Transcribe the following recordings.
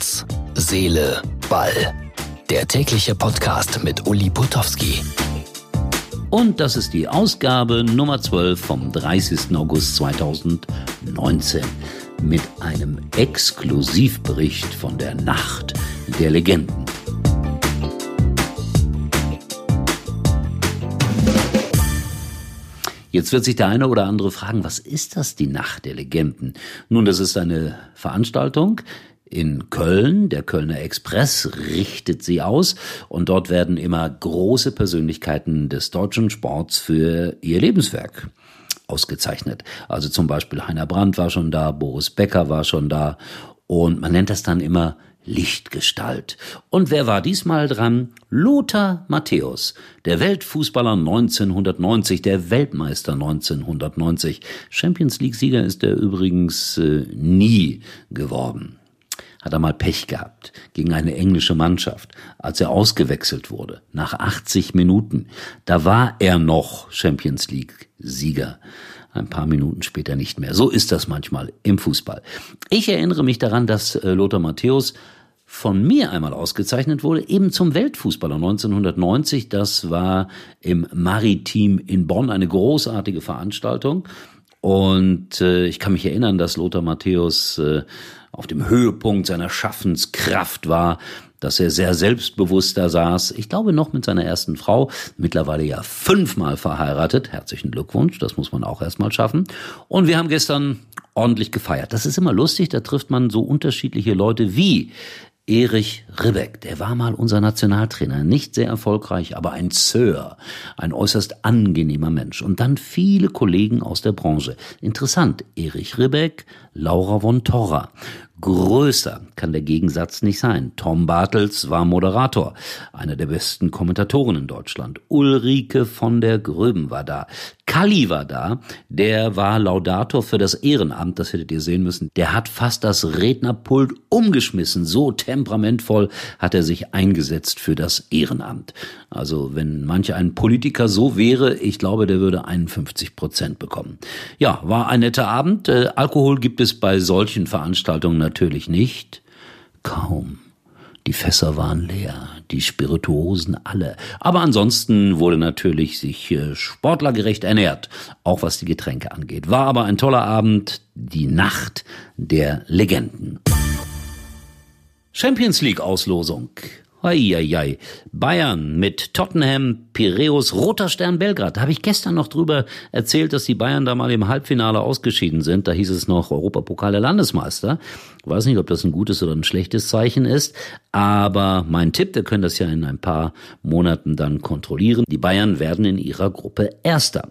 Herz, Seele, Ball. Der tägliche Podcast mit Uli Putowski. Und das ist die Ausgabe Nummer 12 vom 30. August 2019 mit einem Exklusivbericht von der Nacht der Legenden. Jetzt wird sich der eine oder andere fragen, was ist das, die Nacht der Legenden? Nun, das ist eine Veranstaltung in Köln. Der Kölner Express richtet sie aus und dort werden immer große Persönlichkeiten des deutschen Sports für ihr Lebenswerk ausgezeichnet. Also zum Beispiel Heiner Brandt war schon da, Boris Becker war schon da und man nennt das dann immer Lichtgestalt. Und wer war diesmal dran? Lothar Matthäus, der Weltfußballer 1990, der Weltmeister 1990. Champions League-Sieger ist er übrigens äh, nie geworden. Hat er mal Pech gehabt gegen eine englische Mannschaft, als er ausgewechselt wurde, nach 80 Minuten. Da war er noch Champions League-Sieger ein paar Minuten später nicht mehr. So ist das manchmal im Fußball. Ich erinnere mich daran, dass äh, Lothar Matthäus von mir einmal ausgezeichnet wurde, eben zum Weltfußballer 1990. Das war im Maritim in Bonn eine großartige Veranstaltung. Und äh, ich kann mich erinnern, dass Lothar Matthäus äh, auf dem Höhepunkt seiner Schaffenskraft war, dass er sehr selbstbewusst da saß. Ich glaube noch mit seiner ersten Frau, mittlerweile ja fünfmal verheiratet. Herzlichen Glückwunsch, das muss man auch erstmal schaffen. Und wir haben gestern ordentlich gefeiert. Das ist immer lustig, da trifft man so unterschiedliche Leute wie Erich Ribbeck, der war mal unser Nationaltrainer, nicht sehr erfolgreich, aber ein Sir, ein äußerst angenehmer Mensch. Und dann viele Kollegen aus der Branche. Interessant, Erich Ribbeck, Laura von Torra. Größer kann der Gegensatz nicht sein. Tom Bartels war Moderator, einer der besten Kommentatoren in Deutschland. Ulrike von der Gröben war da. Kalli war da, der war Laudator für das Ehrenamt, das hättet ihr sehen müssen. Der hat fast das Rednerpult umgeschmissen, so temperamentvoll hat er sich eingesetzt für das Ehrenamt. Also wenn manche ein Politiker so wäre, ich glaube, der würde 51 Prozent bekommen. Ja, war ein netter Abend. Äh, Alkohol gibt es bei solchen Veranstaltungen natürlich nicht. Kaum. Die Fässer waren leer, die Spirituosen alle. Aber ansonsten wurde natürlich sich äh, sportlergerecht ernährt, auch was die Getränke angeht. War aber ein toller Abend, die Nacht der Legenden. Champions League Auslosung. Eieiei. Bayern mit Tottenham, Piräus, Roter Stern Belgrad. Da habe ich gestern noch drüber erzählt, dass die Bayern da mal im Halbfinale ausgeschieden sind. Da hieß es noch Europapokal der Landesmeister. Ich weiß nicht, ob das ein gutes oder ein schlechtes Zeichen ist. Aber mein Tipp, wir können das ja in ein paar Monaten dann kontrollieren. Die Bayern werden in ihrer Gruppe Erster.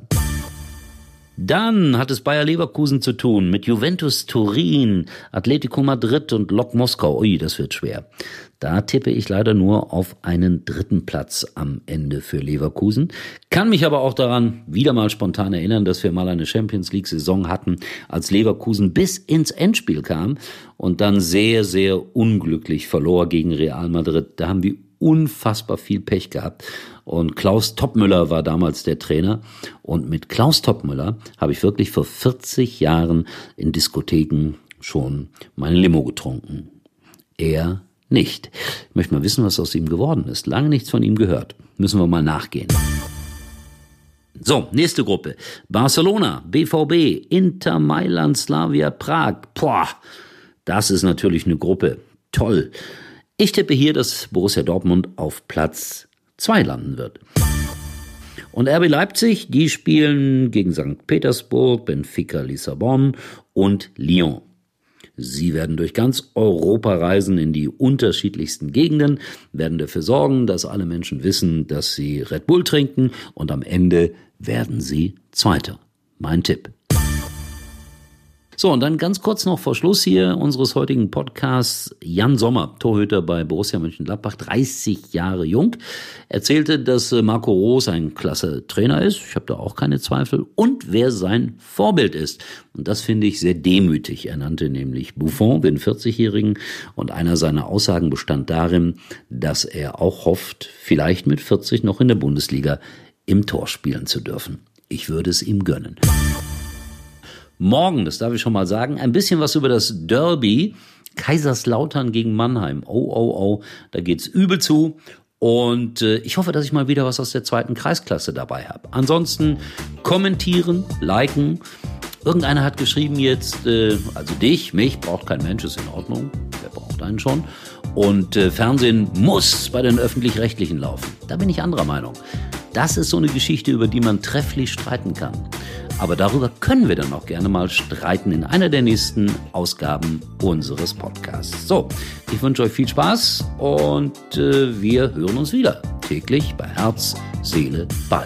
Dann hat es Bayer Leverkusen zu tun mit Juventus Turin, Atletico Madrid und Lok Moskau. Ui, das wird schwer. Da tippe ich leider nur auf einen dritten Platz am Ende für Leverkusen. Kann mich aber auch daran wieder mal spontan erinnern, dass wir mal eine Champions League Saison hatten, als Leverkusen bis ins Endspiel kam und dann sehr, sehr unglücklich verlor gegen Real Madrid. Da haben wir unfassbar viel Pech gehabt. Und Klaus Toppmüller war damals der Trainer. Und mit Klaus Toppmüller habe ich wirklich vor 40 Jahren in Diskotheken schon meine Limo getrunken. Er nicht. Ich möchte mal wissen, was aus ihm geworden ist. Lange nichts von ihm gehört. Müssen wir mal nachgehen. So, nächste Gruppe. Barcelona, BVB, Inter Mailand, Slavia Prag. Boah, das ist natürlich eine Gruppe. Toll. Ich tippe hier, dass Borussia Dortmund auf Platz 2 landen wird. Und RB Leipzig, die spielen gegen St. Petersburg, Benfica Lissabon und Lyon. Sie werden durch ganz Europa reisen in die unterschiedlichsten Gegenden, werden dafür sorgen, dass alle Menschen wissen, dass sie Red Bull trinken und am Ende werden sie Zweiter. Mein Tipp. So, und dann ganz kurz noch vor Schluss hier unseres heutigen Podcasts. Jan Sommer, Torhüter bei Borussia Mönchengladbach, 30 Jahre jung, erzählte, dass äh, Marco Roos ein klasse Trainer ist. Ich habe da auch keine Zweifel. Und wer sein Vorbild ist. Und das finde ich sehr demütig. Er nannte nämlich Buffon, den 40-Jährigen. Und einer seiner Aussagen bestand darin, dass er auch hofft, vielleicht mit 40 noch in der Bundesliga im Tor spielen zu dürfen. Ich würde es ihm gönnen. Morgen, das darf ich schon mal sagen, ein bisschen was über das Derby Kaiserslautern gegen Mannheim. Oh, oh, oh, da geht's übel zu. Und äh, ich hoffe, dass ich mal wieder was aus der zweiten Kreisklasse dabei habe. Ansonsten kommentieren, liken. Irgendeiner hat geschrieben jetzt, äh, also dich, mich braucht kein Mensch, ist in Ordnung. Wer braucht einen schon? Und äh, Fernsehen muss bei den öffentlich-rechtlichen laufen. Da bin ich anderer Meinung. Das ist so eine Geschichte, über die man trefflich streiten kann. Aber darüber können wir dann auch gerne mal streiten in einer der nächsten Ausgaben unseres Podcasts. So, ich wünsche euch viel Spaß und äh, wir hören uns wieder täglich bei Herz, Seele, Ball.